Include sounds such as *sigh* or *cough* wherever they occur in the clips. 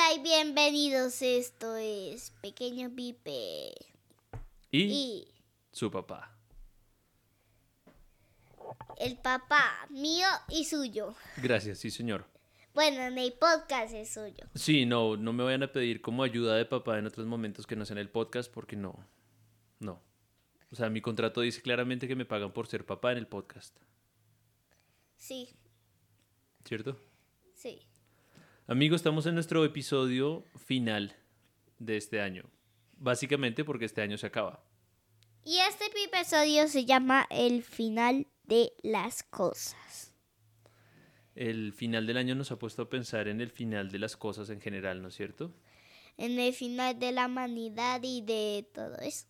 Hola y bienvenidos. Esto es Pequeño Pipe. Y, Y su papá. el papá mío y suyo. Gracias, sí, señor. Bueno, en el podcast es suyo. Sí, no, no me vayan a pedir como ayuda de papá en otros momentos que no sean el podcast porque no. No. O sea, mi contrato dice claramente que me pagan por ser papá en el podcast. Sí, ¿Cierto? Sí. Amigos, estamos en nuestro episodio final de este año. Básicamente porque este año se acaba. Y este episodio se llama El final de las cosas. El final del año nos ha puesto a pensar en el final de las cosas en general, ¿no es cierto? En el final de la humanidad y de todo eso.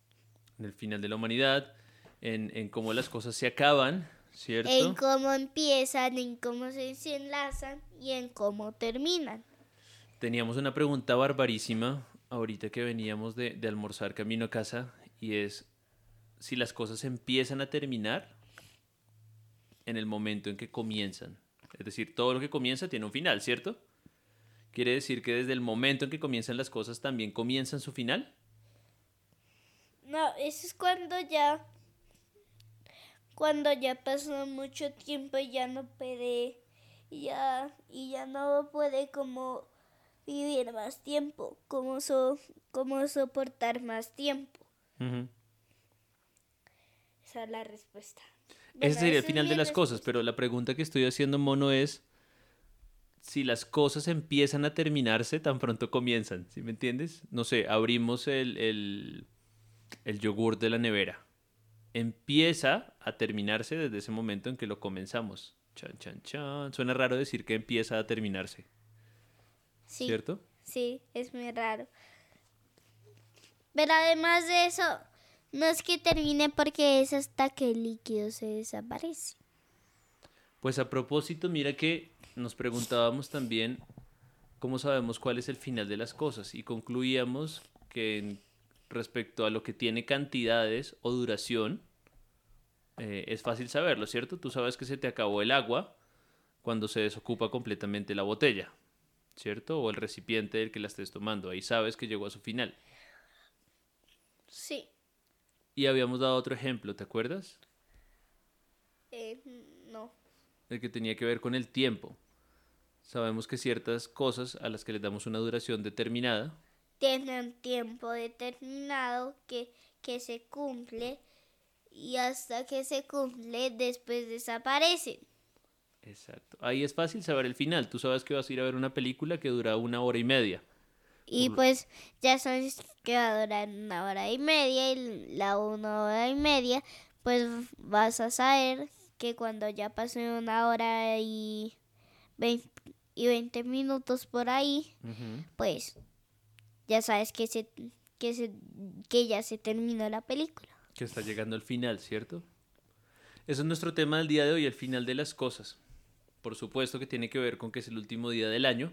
En el final de la humanidad, en, en cómo las cosas se acaban, ¿cierto? En cómo empiezan, en cómo se enlazan y en cómo terminan. Teníamos una pregunta barbarísima ahorita que veníamos de, de almorzar camino a casa y es si las cosas empiezan a terminar en el momento en que comienzan. Es decir, todo lo que comienza tiene un final, ¿cierto? Quiere decir que desde el momento en que comienzan las cosas también comienzan su final. No, eso es cuando ya cuando ya pasó mucho tiempo y ya no puede ya y ya no puede como vivir más tiempo, como so, como soportar más tiempo. Esa es la respuesta. Ese sería el final de las cosas, pero la pregunta que estoy haciendo, mono, es si las cosas empiezan a terminarse tan pronto comienzan, ¿sí me entiendes? No sé, abrimos el, el, el yogur de la nevera. Empieza a terminarse desde ese momento en que lo comenzamos. Chan, chan, chan. Suena raro decir que empieza a terminarse, Sí, ¿cierto? sí, es muy raro. Pero además de eso, no es que termine porque es hasta que el líquido se desaparece. Pues a propósito, mira que nos preguntábamos también cómo sabemos cuál es el final de las cosas y concluíamos que en- respecto a lo que tiene cantidades o duración, eh, es fácil saberlo, ¿cierto? Tú sabes que se te acabó el agua cuando se desocupa completamente la botella, ¿cierto? O el recipiente del que la estés tomando, ahí sabes que llegó a su final. Sí. Y habíamos dado otro ejemplo, ¿te acuerdas? Eh, no. el que tenía que ver con el tiempo. Sabemos que ciertas cosas a las que les damos una duración determinada, tiene un tiempo determinado que, que se cumple y hasta que se cumple después desaparecen. exacto. Ahí es fácil saber el final. Tú sabes que vas a ir a ver una película que dura una hora y media. Y pues ya sabes que va a durar una hora y media y la una hora y media pues vas a saber que cuando ya pase una hora y 20, y 20 minutos por ahí pues ya sabes que se que se que ya se terminó la película. Que está llegando al final, ¿cierto? Ese es nuestro tema del día de hoy, el final de las cosas. Por supuesto que tiene que ver con que es el último día del año.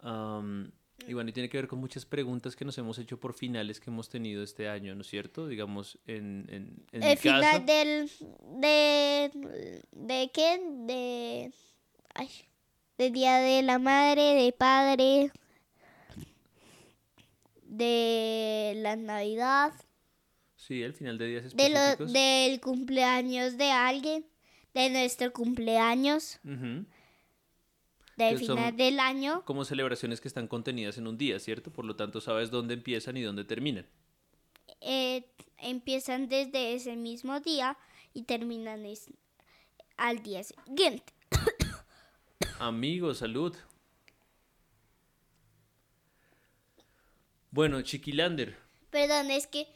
Am, y bueno, y tiene que ver con muchas preguntas que nos hemos hecho por finales que hemos tenido este año, ¿no es cierto? Digamos, en, en, en mi el final del de de qué de ay, de día de la madre de padre de la navidad Sí, el final de días de lo, específicos. del cumpleaños de alguien de nuestro cumpleaños Ujú. del Que final del año Como celebraciones que están contenidas en un día, ¿cierto? Por lo tanto, sabes dónde empiezan y dónde terminan. eh, empiezan desde ese mismo día y terminan es- al día siguiente *coughs* Amigos, salud. Bueno, Chiquilander, Perdón, es que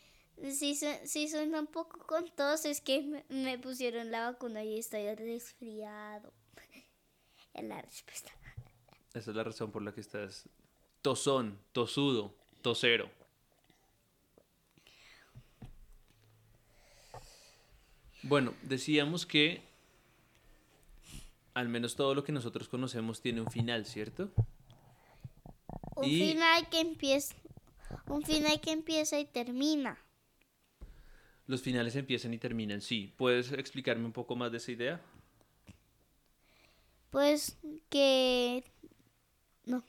si, si suena un poco con tos, es que me, me pusieron la vacuna y estoy resfriado. *laughs* Es la respuesta. esa es la razón por la que estás tosón, tosudo, tosero. Bueno, decíamos que al menos todo lo que nosotros conocemos tiene un final, ¿cierto? Un Y- final que empieza, un final que empieza y termina. Los finales empiezan y terminan, sí. ¿Puedes explicarme un poco más de esa idea? Pues que no.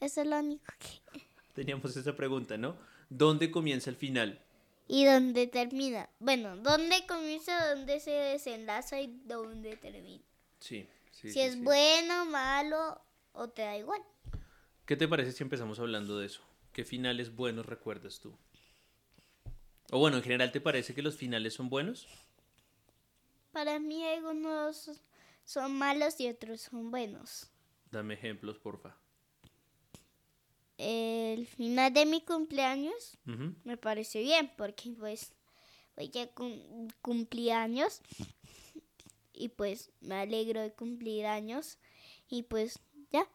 Eso es lo único que... *laughs* Teníamos esa pregunta, ¿no? ¿Dónde comienza el final? ¿Y dónde termina? Bueno, ¿dónde comienza, dónde se desenlaza y dónde termina? Sí, sí. si sí, es sí. bueno, malo o te da igual. ¿Qué te parece si empezamos hablando de eso? ¿Qué finales buenos recuerdas tú? O bueno, en general, ¿te parece que los finales son buenos? Para mí algunos son malos y otros son buenos. Dame ejemplos, porfa. El final de mi cumpleaños me parece bien porque pues hoy ya cum- cumplí años y pues me alegro de cumplir años y pues ya.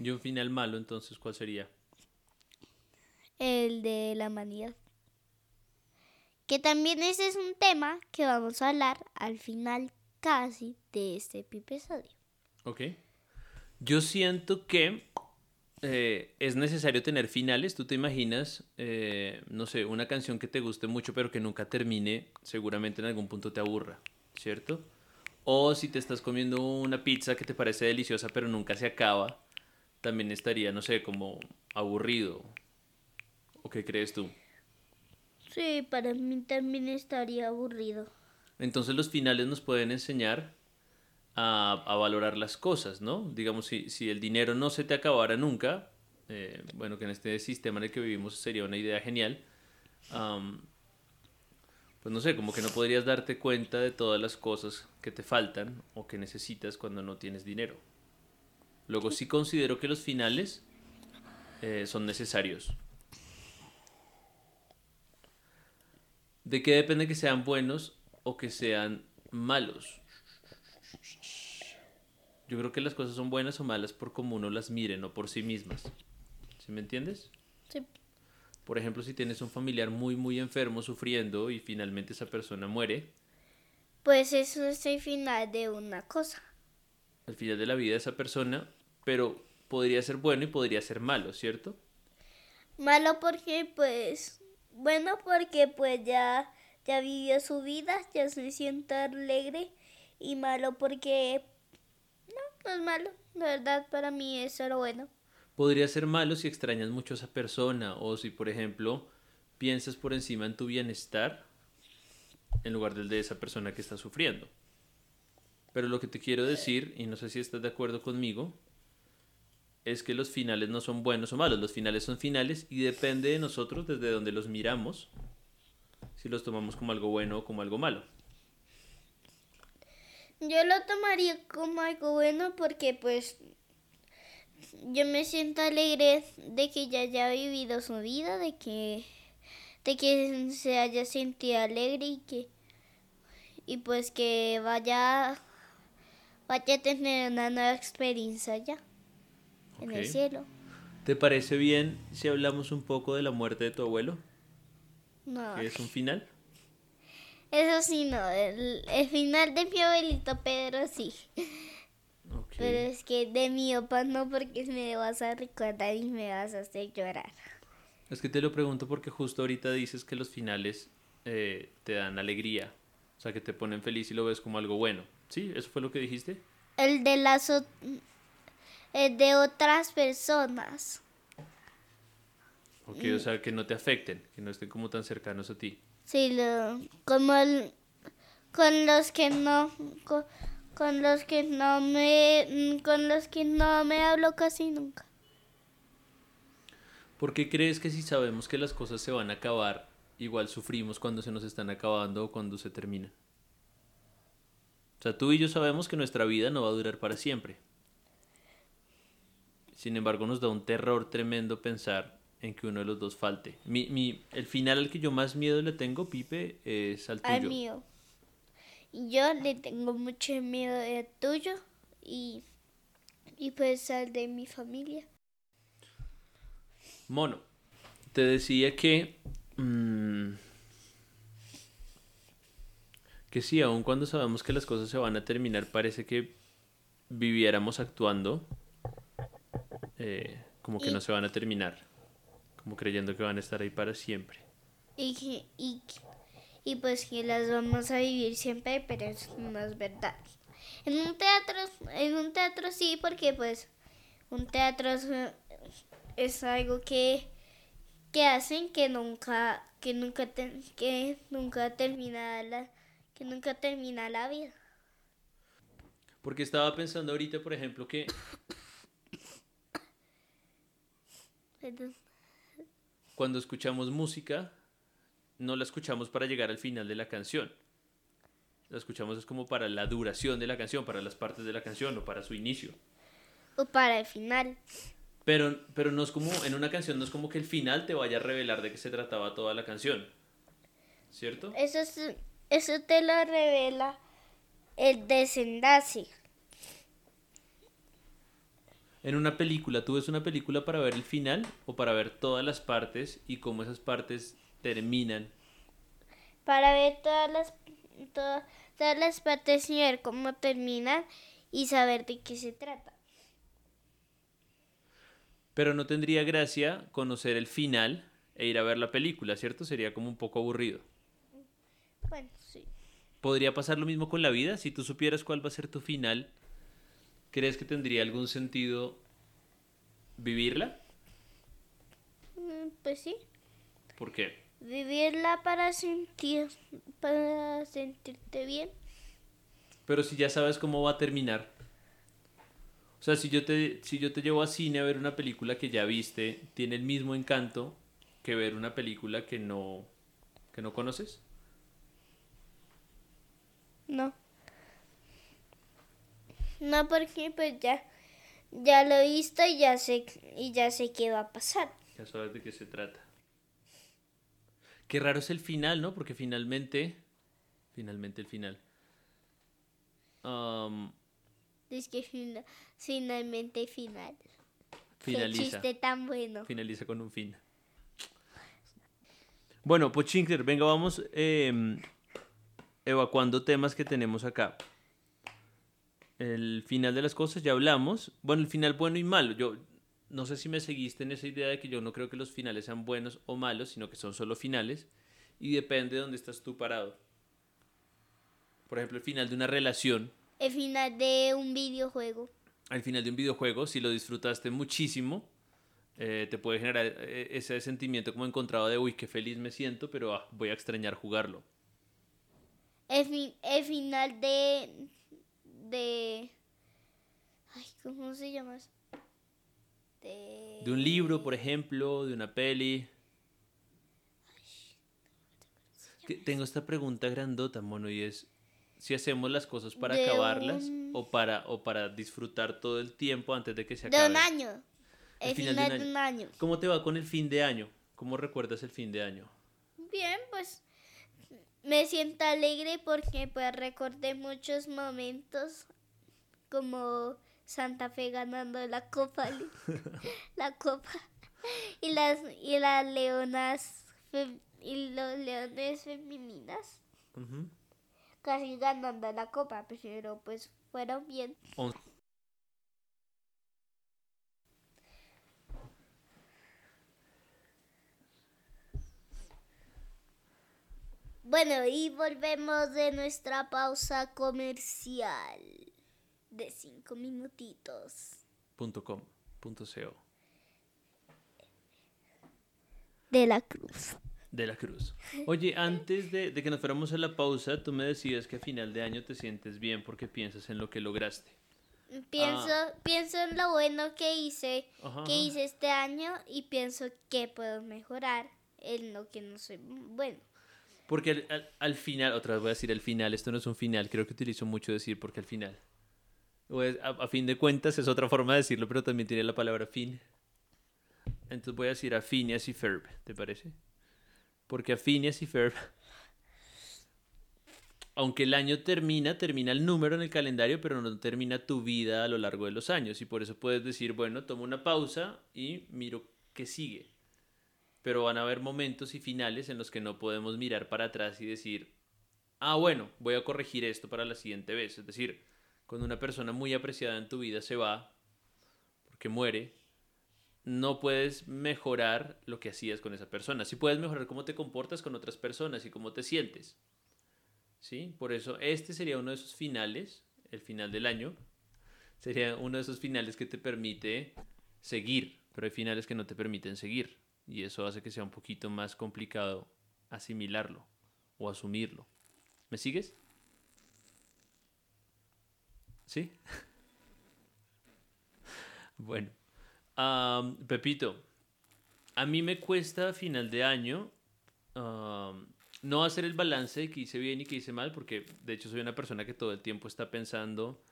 Y un final malo, entonces, ¿cuál sería? El de la humanidad. Que también ese es un tema que vamos a hablar al final casi de este episodio. Ok. Yo siento que eh, es necesario tener finales. Tú te imaginas, eh, no sé, una canción que te guste mucho pero que nunca termine, seguramente en algún punto te aburra, ¿cierto? O si te estás comiendo una pizza que te parece deliciosa pero nunca se acaba, también estaría, no sé, como aburrido. ¿O qué crees tú? Sí, para mí también estaría aburrido. Entonces los finales nos pueden enseñar a, a valorar las cosas, ¿no? Digamos, si, si el dinero no se te acabara nunca, eh, bueno, que en este sistema en el que vivimos sería una idea genial, pues no sé, como que no podrías darte cuenta de todas las cosas que te faltan o que necesitas cuando no tienes dinero. Luego sí considero que los finales eh, son necesarios. ¿De qué depende que sean buenos o que sean malos? Yo creo que las cosas son buenas o malas por cómo uno las mire, no por sí mismas. ¿Sí me entiendes? Sí. Por ejemplo, si tienes un familiar muy, muy enfermo, sufriendo y finalmente esa persona muere, Pues eso es el final de una cosa. Al final de la vida de esa persona, pero podría ser bueno y podría ser malo, ¿cierto? Malo porque pues, bueno porque pues ya, ya vivió su vida, ya se siente alegre y malo porque no, no es malo. La verdad para mí es solo bueno. Podría ser malo si extrañas mucho a esa persona o si, por ejemplo, piensas por encima en tu bienestar en lugar del de esa persona que está sufriendo. Pero lo que te quiero decir, y no sé si estás de acuerdo conmigo, es que los finales no son buenos o malos, los finales son finales y depende de nosotros desde donde los miramos, si los tomamos como algo bueno o como algo malo. Yo lo tomaría como algo bueno porque pues yo me siento alegre de que ya haya vivido su vida, de que de que se haya sentido alegre y que y pues que vaya vaya a tener una nueva experiencia ya en el cielo. ¿Te parece bien si hablamos un poco de la muerte de tu abuelo? No, Que es un final. eso sí no, el, el final de mi abuelito Pedro sí, Ok. pero es que de mi papá no porque me vas a recordar y me vas a hacer llorar. Es que te lo pregunto porque justo ahorita dices que los finales eh, te dan alegría, o sea, que te ponen feliz y lo ves como algo bueno. ¿Sí? ¿Eso fue lo que dijiste? El de las el de otras personas. Ok, o sea, que no te afecten, que no estén como tan cercanos a ti. Sí, lo, como el- con los que no con, con los que no me con los que no me hablo casi nunca. ¿Por qué crees que si sabemos que las cosas se van a acabar, igual sufrimos cuando se nos están acabando o cuando se terminan? O sea, tú y yo sabemos que nuestra vida no va a durar para siempre. Sin embargo, nos da un terror tremendo pensar en que uno de los dos falte. Mi, mi, el final al que yo más miedo le tengo, Pipe, es al tuyo. Al mío. Yo le tengo mucho miedo al tuyo y y pues al de mi familia. Mono, te decía que... mm, que sí, aun cuando sabemos que las cosas se van a terminar, parece que viviéramos actuando eh, como que Y- no se van a terminar, como creyendo que van a estar ahí para siempre. Y, que- y, y pues que las vamos a vivir siempre, pero eso no es verdad. En un teatro, en un teatro sí, porque pues, un teatro es, es algo que, que hacen que nunca, que nunca, te- que nunca termina la, que nunca termina la vida. Porque estaba pensando ahorita, por ejemplo, que Perdón. cuando escuchamos música, no la escuchamos para llegar al final de la canción. La escuchamos es como para la duración de la canción, para las partes de la canción o para su inicio. O para el final. Pero, pero no es como, en una canción no es como que el final te vaya a revelar de qué se trataba toda la canción. ¿Cierto? Eso, es- eso te lo revela el desenlace. En una película, ¿tú ves una película para ver el final o para ver todas las partes y cómo esas partes terminan? Para ver todas las, todas, todas las partes y ver cómo terminan y saber de qué se trata. Pero no tendría gracia conocer el final e ir a ver la película, ¿cierto? Sería como un poco aburrido. Bueno, sí. ¿Podría pasar lo mismo con la vida? Si tú supieras cuál va a ser tu final, ¿crees que tendría algún sentido vivirla? Mm, Pues sí. ¿Por qué? Vivirla para sentir, para sentirte bien. Pero si ya sabes cómo va a terminar. O sea, si yo te, si yo te llevo a cine a ver una película que ya viste, ¿tiene el mismo encanto que ver una película que no, que no conoces? No. No, porque pues ya, ya lo he visto y ya sé, y ya sé qué va a pasar. Ya sabes de qué se trata. Qué raro es el final, ¿no? Porque finalmente, finalmente el final. am, Es que fina- finalmente final. finaliza. Qué chiste tan bueno. Finaliza con un fin. Bueno, pues Chinkler, venga, vamos eh, evacuando temas que tenemos acá. El final de las cosas, ya hablamos. Bueno, el final bueno y malo. Yo no sé si me seguiste en esa idea de que yo no creo que los finales sean buenos o malos, sino que son solo finales. Y depende de dónde estás tú parado. Por ejemplo, el final de una relación El final de un videojuego. al final de un videojuego, si lo disfrutaste muchísimo, eh, te puede generar eh, ese sentimiento como encontrado de, uy, qué feliz me siento, pero ah, voy a extrañar jugarlo. El, fi- el final de. de. Ay, ¿cómo se llama eso? De. De un libro, por ejemplo, de una peli. Tengo esta pregunta grandota, mono, y es si hacemos las cosas para De acabarlas un- o para o para disfrutar todo el tiempo antes de que se De acabe. un año. El El final final, de un de un año. ¿Cómo te va con el fin de año? ¿Cómo recuerdas el fin de año? Bien, pues. Me siento alegre porque pues recordé muchos momentos como Santa Fe ganando la copa *laughs* la copa y las y las leonas y los leones femeninas casi ganando la copa pero pues fueron bien bueno y volvemos de nuestra pausa comercial de cinco minutitos punto com, punto co. de la cruz De la Cruz. Oye, antes de, de que nos fuéramos a la pausa, tú me decías que a final de año te sientes bien porque piensas en lo que lograste. Pienso, pienso en lo bueno que hice, Ajá, que hice este año y pienso que puedo mejorar en lo que no soy bueno. Porque al, al- al final, otra vez voy a decir al final, esto no es un final, creo que utilizo mucho decir porque al final. O es- a, a fin de cuentas es otra forma de decirlo, pero también tiene la palabra fin. Entonces voy a decir a Phineas y Ferb, ¿te parece? Porque a Phineas y Ferb, aunque el año termina, termina el número en el calendario, pero no termina tu vida a lo largo de los años. Y por eso puedes decir, bueno, tomo una pausa y miro qué sigue. Pero van a haber momentos y finales en los que no podemos mirar para atrás y decir, ah, bueno, voy a corregir esto para la siguiente vez. Es decir, cuando una persona muy apreciada en tu vida se va, porque muere, no puedes mejorar lo que hacías con esa persona. Sí puedes mejorar cómo te comportas con otras personas y cómo te sientes. ¿Sí? Por eso este sería uno de esos finales, el final del año. sería uno de esos finales que te permite seguir, pero hay finales que no te permiten seguir. Y eso hace que sea un poquito más complicado asimilarlo o asumirlo. ¿Me sigues? ¿Sí? *laughs* bueno. Pepito, a mí me cuesta a final de año no hacer el balance de que hice bien y que hice mal, porque de hecho soy una persona que todo el tiempo está pensando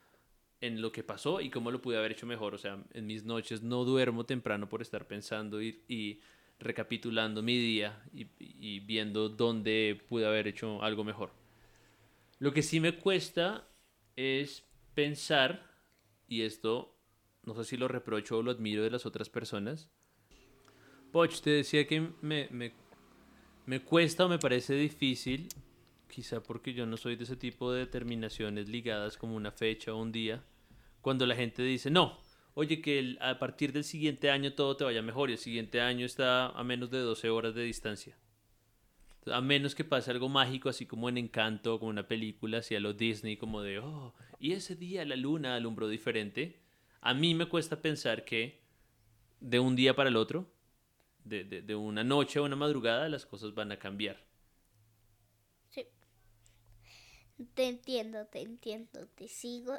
en lo que pasó y cómo lo pude haber hecho mejor. O sea, en mis noches no duermo temprano por estar pensando y, y recapitulando mi día y, viendo dónde pude haber hecho algo mejor. Lo que sí me cuesta es pensar, y esto no sé si lo reprocho o lo admiro de las otras personas. Poch, te decía que me, me, me cuesta o me parece difícil, quizá porque yo no soy de ese tipo de determinaciones ligadas como una fecha o un día, cuando la gente dice, no, oye, que a partir del siguiente año todo te vaya mejor y el siguiente año está a menos de 12 horas de distancia. A menos que pase algo mágico, así como en Encanto, como una película, así a lo Disney, como de, oh, y ese día la luna alumbró diferente a mí me cuesta pensar que de un día para el otro, de, una noche a una madrugada, las cosas van a cambiar. Sí. Te entiendo, te entiendo, te sigo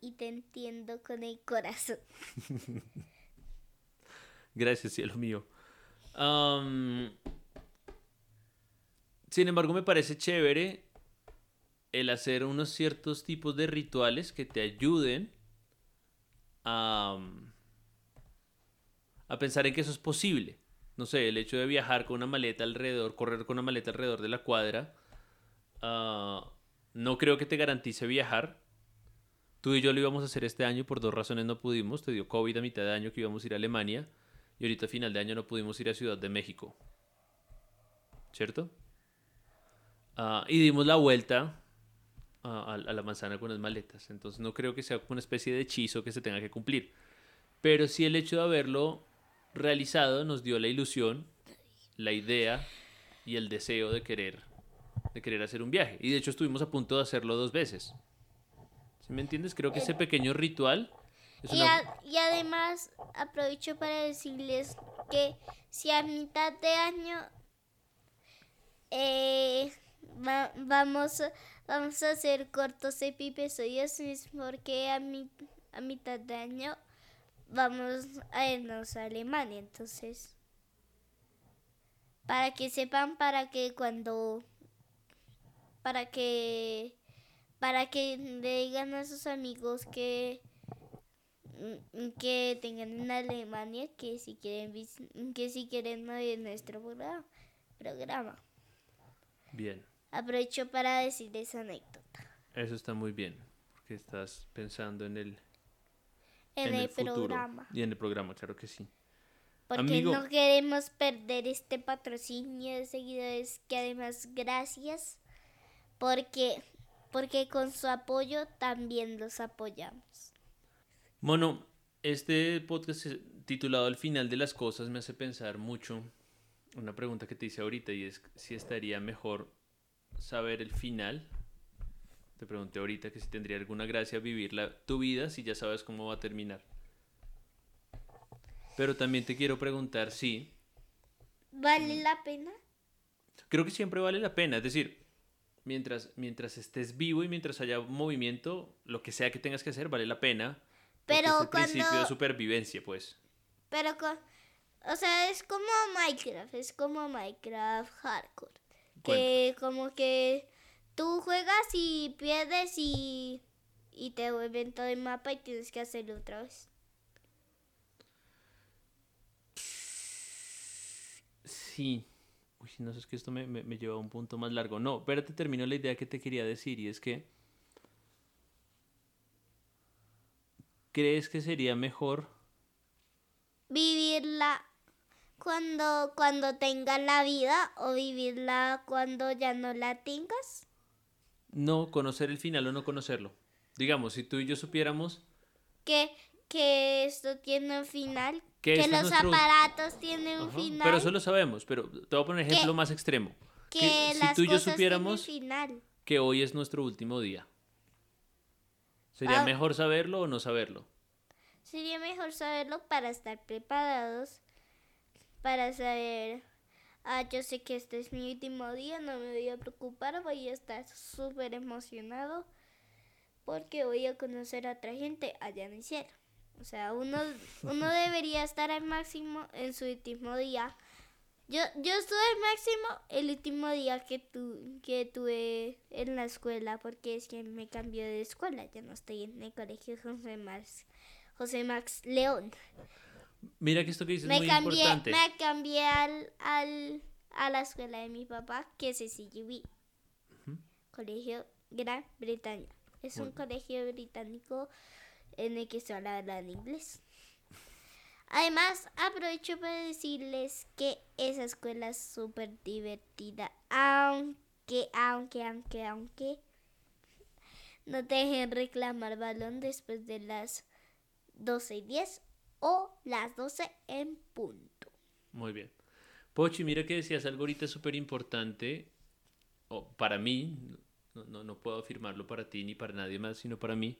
y te entiendo con el corazón. *laughs* Gracias, cielo mío. sin embargo, me parece chévere el hacer unos ciertos tipos de rituales que te ayuden a, pensar en que eso es posible. No sé, el hecho de viajar con una maleta alrededor, correr con una maleta alrededor de la cuadra, ah, no creo que te garantice viajar. Tú y yo lo íbamos a hacer este año, por dos razones no pudimos. Te dio COVID a mitad de año que íbamos a ir a Alemania y ahorita a final de año no pudimos ir a Ciudad de México. ¿Cierto? Ah, y dimos la vuelta a, la manzana con las maletas. Entonces no creo que sea una especie de hechizo que se tenga que cumplir. Pero sí el hecho de haberlo realizado nos dio la ilusión, la idea y el deseo de querer, de querer hacer un viaje. Y de hecho estuvimos a punto de hacerlo dos veces. ¿Sí me entiendes? Creo que ese pequeño ritual... y, y además aprovecho para decirles que si a mitad de año eh, vamos vamos a hacer cortos episodios porque a, mi, a mitad de año vamos a irnos a Alemania. Entonces, para que sepan, para que cuando, para que, para que le digan a sus amigos que que tengan en Alemania que si quieren que si quieren oír nuestro programa. Bien aprovecho para decir esa anécdota. Eso está muy bien, porque estás pensando en el, en, el, programa. Y en el programa, claro que sí. Porque no queremos perder este patrocinio de seguidores que además gracias porque porque con su apoyo también los apoyamos. Mono, este podcast titulado Al final de las cosas me hace pensar mucho una pregunta que te hice ahorita y es si estaría mejor saber el final. Te pregunté ahorita que si tendría alguna gracia vivir la, tu vida si ya sabes cómo va a terminar. Pero también te quiero preguntar si... ¿Vale la pena? Creo que siempre vale la pena. Es decir, mientras, mientras estés vivo y mientras haya movimiento, lo que sea que tengas que hacer vale la pena. Pero es el principio de supervivencia, pues. Pero, o sea, es como Minecraft, es como Minecraft hardcore que como que tú juegas y pierdes y, y te vuelven todo el mapa y tienes que hacerlo otra vez. Sí. Uy, no sé, es que esto me, me, lleva a un punto más largo. No, espérate, termino la idea que te quería decir y es que... ¿Crees que sería mejor vivirla cuando, cuando tengas la vida o vivirla cuando ya no la tengas? No, conocer el final o no conocerlo. Digamos, si tú y yo supiéramos que, que esto tiene un final, que, los aparatos tienen un final. Pero eso lo sabemos, pero te voy a poner ejemplo más extremo. Que, si tú y yo supiéramos que hoy es nuestro último día. ¿Sería Ah. mejor saberlo o no saberlo? Sería mejor saberlo para estar preparados, para saber, ah, yo sé que este es mi último día, no me voy a preocupar, voy a estar súper emocionado porque voy a conocer a otra gente allá en el cielo. O sea, uno, uno *laughs* debería estar al máximo en su último día. Yo, yo estuve al máximo el último día que, tu, que tuve en la escuela porque es que me cambié de escuela. Ya no estoy en el colegio José Max, José Max León. Mira que esto que dices es Me muy cambié, importante. me cambié al, al, a la escuela de mi papá, que es CCGB, Colegio Gran Bretaña. Es un colegio británico en el que se habla en inglés. Además, aprovecho para decirles que esa escuela es súper divertida, aunque, aunque, aunque, aunque no te dejen reclamar balón después de las 12 y 10 o las 12 en punto. Muy bien. Pochi, mira que decías algo ahorita súper importante, o para mí, no, no puedo afirmarlo para ti ni para nadie más, sino para mí.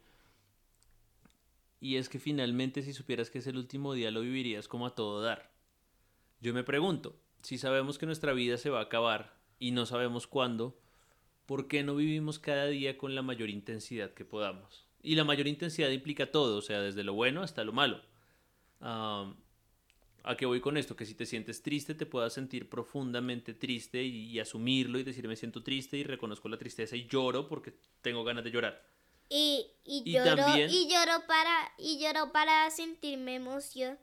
Y es que finalmente si supieras que es el último día lo vivirías como a todo dar. Yo me pregunto, si sabemos que nuestra vida se va a acabar y no sabemos cuándo, ¿por qué no vivimos cada día con la mayor intensidad que podamos? Y la mayor intensidad implica todo, o sea, desde lo bueno hasta lo malo. ¿A qué voy con esto? Que si te sientes triste, te puedas sentir profundamente triste y, y asumirlo y decir me siento triste y reconozco la tristeza y lloro porque tengo ganas de llorar. Y, y, Y lloro, también- y lloro para, y lloro para sentirme emoción,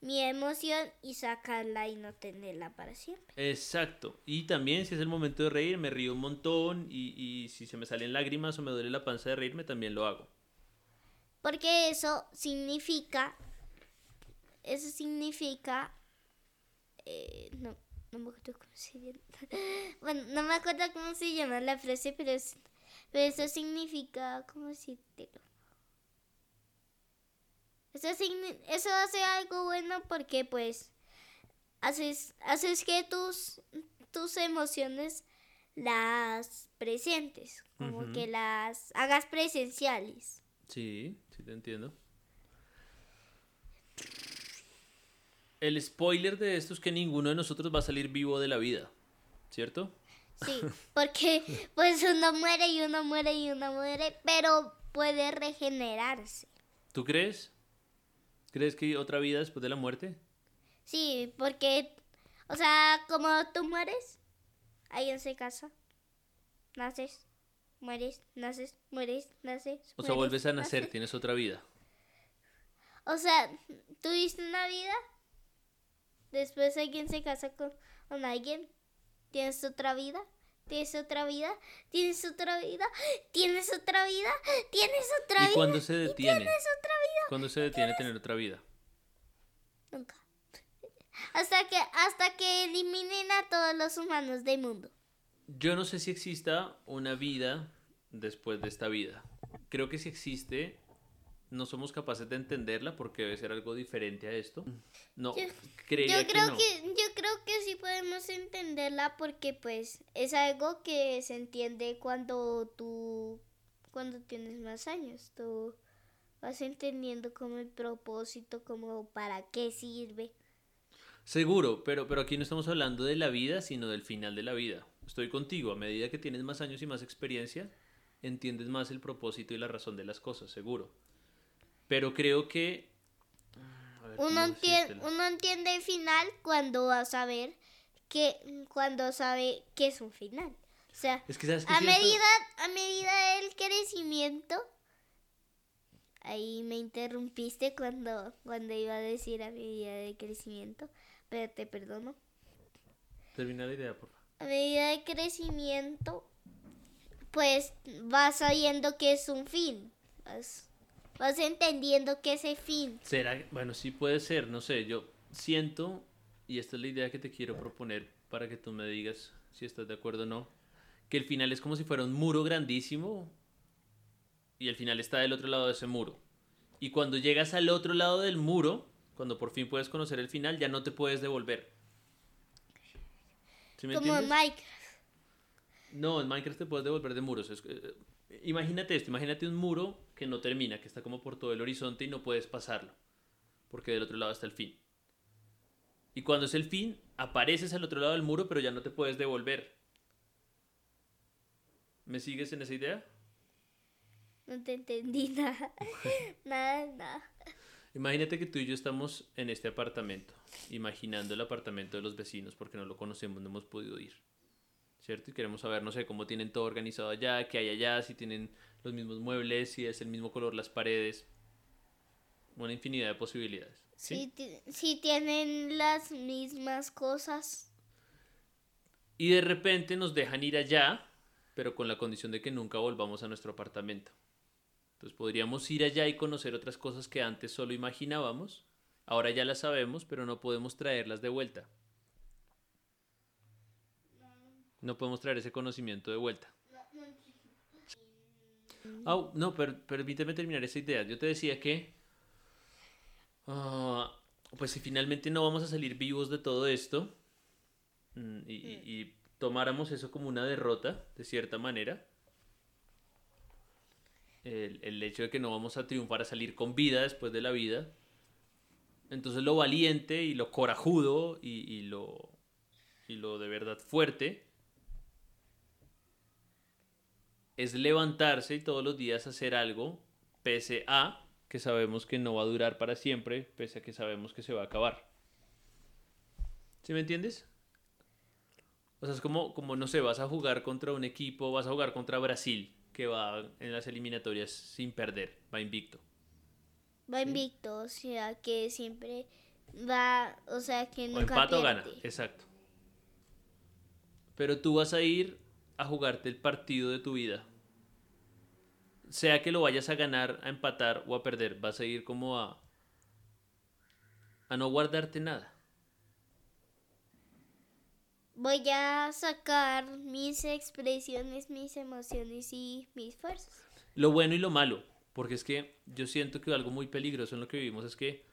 mi emoción y sacarla y no tenerla para siempre. Exacto. Y también si es el momento de reír, me río un montón y, y si se me salen lágrimas o me duele la panza de reírme, también lo hago. Porque eso significa, eso significa, eh, no, no me acuerdo cómo se llama, *laughs* bueno, no me acuerdo cómo se llama la frase, pero, es- pero eso significa, ¿cómo decírtelo? Eso, eso hace algo bueno porque pues haces, haces que tus, tus emociones las presentes, como que las hagas presenciales. Sí, sí te entiendo. El spoiler de esto es que ninguno de nosotros va a salir vivo de la vida, ¿cierto? Sí, *laughs* porque pues uno muere y uno muere y uno muere, pero puede regenerarse. ¿Tú crees? ¿Crees que hay otra vida después de la muerte? Sí, porque, o sea, como tú mueres, alguien se casa, naces, mueres, naces, mueres, naces. O sea, vuelves a nacer, naces. tienes otra vida. O sea, tuviste una vida, después alguien se casa con, con alguien, tienes otra vida, tienes otra vida, tienes otra vida, tienes otra vida, tienes otra ¿Y vida. cuándo se y detiene? Tienes otra vida. ¿Cuándo se detiene tener otra vida? Nunca. Hasta que, hasta que eliminen a todos los humanos del mundo. Yo no sé si exista una vida después de esta vida. Creo que si existe, no somos capaces de entenderla porque debe ser algo diferente a esto. No, Yo- creería Yo creo que no. que, yo creo que sí podemos entenderla porque pues es algo que se entiende cuando tú cuando tienes más años. Tú vas entendiendo como el propósito, como para qué sirve. Seguro, pero, pero aquí no estamos hablando de la vida, sino del final de la vida. Estoy contigo, a medida que tienes más años y más experiencia, entiendes más el propósito y la razón de las cosas, seguro. Pero creo que... a ver, ¿cómo Uno entiende, decírtelo? uno entiende el final cuando va a saber que cuando sabe que es un final. O sea, Es que sabes que a siento- medida, a medida del crecimiento, ahí me interrumpiste cuando, cuando iba a decir a medida del crecimiento, pero te perdono. Termina la idea, por favor. A medida del crecimiento, pues vas sabiendo que es un fin. Vas, vas entendiendo que es el fin. ¿Será? Bueno, sí puede ser, no sé, yo siento, y esta es la idea que te quiero proponer para que tú me digas si estás de acuerdo o no, que el final es como si fuera un muro grandísimo y el final está del otro lado de ese muro. Y cuando llegas al otro lado del muro, cuando por fin puedes conocer el final, ya no te puedes devolver. ¿Sí me como en entiendes? Minecraft. No, en Minecraft te puedes devolver de muros. Es- eh, imagínate esto, imagínate un muro que no termina, que está como por todo el horizonte y no puedes pasarlo, porque del otro lado está el fin. Y cuando es el fin, apareces al otro lado del muro, pero ya no te puedes devolver. ¿Me sigues en esa idea? No te entendí nada. nada, nada. Imagínate que tú y yo estamos en este apartamento, imaginando el apartamento de los vecinos porque no lo conocemos, no hemos podido ir. ¿Cierto? Y queremos saber, no sé, cómo tienen todo organizado allá, qué hay allá, si tienen los mismos muebles, si es el mismo color las paredes. Una infinidad de posibilidades. ¿sí? Si, ti- si tienen las mismas cosas. Y de repente nos dejan ir allá, pero con la condición de que nunca volvamos a nuestro apartamento. Entonces podríamos ir allá y conocer otras cosas que antes solo imaginábamos. Ahora ya las sabemos, pero no podemos traerlas de vuelta. No podemos traer ese conocimiento de vuelta. Ah, no, per- permíteme terminar esa idea. Yo te decía que, ah, pues si finalmente no vamos a salir vivos de todo esto, mm, y, tomáramos eso como una derrota, de cierta manera, el, hecho de que no vamos a triunfar a salir con vida después de la vida, entonces lo valiente y lo corajudo y lo, y lo de verdad fuerte es levantarse y todos los días hacer algo, pese a que sabemos que no va a durar para siempre, pese a que sabemos que se va a acabar. ¿Sí me entiendes? O sea, es como, como, no sé, vas a jugar contra un equipo, vas a jugar contra Brasil, que va en las eliminatorias sin perder, va invicto. Va invicto, o sea que siempre va, o sea que O nunca empata o gana, pierde. exacto. Pero tú vas a ir a jugarte el partido de tu vida. Sea que lo vayas a ganar, a empatar o a perder, vas a ir como a a no guardarte nada. Voy a sacar mis expresiones, mis emociones y mis fuerzas. Lo bueno y lo malo, porque es que yo siento que algo muy peligroso en lo que vivimos es que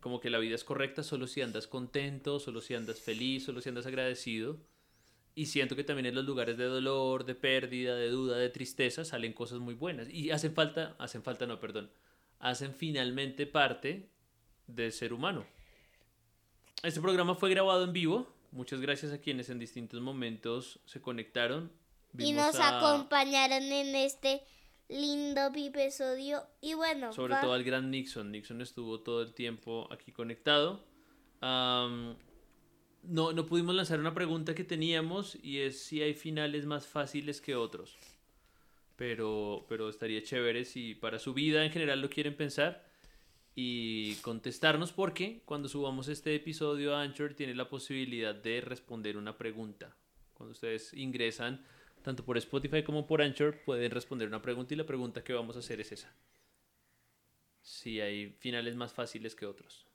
como que la vida es correcta solo si andas contento, solo si andas feliz, solo si andas agradecido. Y siento que también en los lugares de dolor, de pérdida, de duda, de tristeza salen cosas muy buenas. Y hacen falta, hacen falta, no, perdón, hacen finalmente parte del ser humano. Este programa fue grabado en vivo. Muchas gracias a quienes en distintos momentos se conectaron. y nos a- acompañaron en este lindo episodio. Y bueno, Sobre va- todo al gran Nixon. Nixon estuvo todo el tiempo aquí conectado. Am, no, no pudimos lanzar una pregunta que teníamos y es si hay finales más fáciles que otros. Pero, pero estaría chévere si para su vida en general lo quieren pensar y contestarnos porque cuando subamos este episodio a Anchor tiene la posibilidad de responder una pregunta. Cuando ustedes ingresan tanto por Spotify como por Anchor pueden responder una pregunta y la pregunta que vamos a hacer es esa. Si hay finales más fáciles que otros.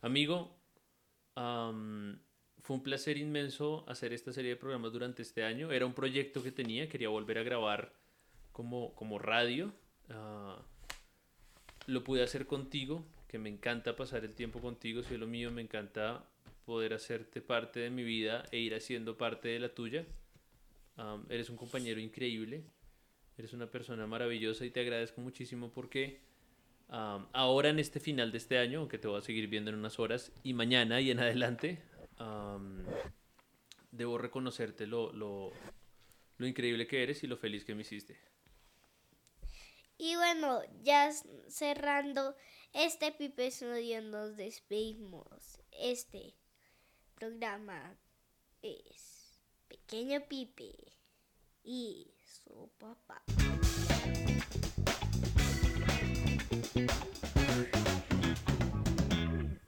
Amigo, am, fue un placer inmenso hacer esta serie de programas durante este año. Era un proyecto que tenía, quería volver a grabar como, como radio. Ah, lo pude hacer contigo, que me encanta pasar el tiempo contigo, si es lo mío, me encanta poder hacerte parte de mi vida e ir haciendo parte de la tuya. Eres un compañero increíble, eres una persona maravillosa y te agradezco muchísimo porque am, ahora en este final de este año, aunque te voy a seguir viendo en unas horas, y mañana y en adelante, am, debo reconocerte lo, lo, lo increíble que eres y lo feliz que me hiciste. Y bueno, ya cerrando este episodio nos despedimos. Este programa es Pequeño Pipe y su papá. Thank you.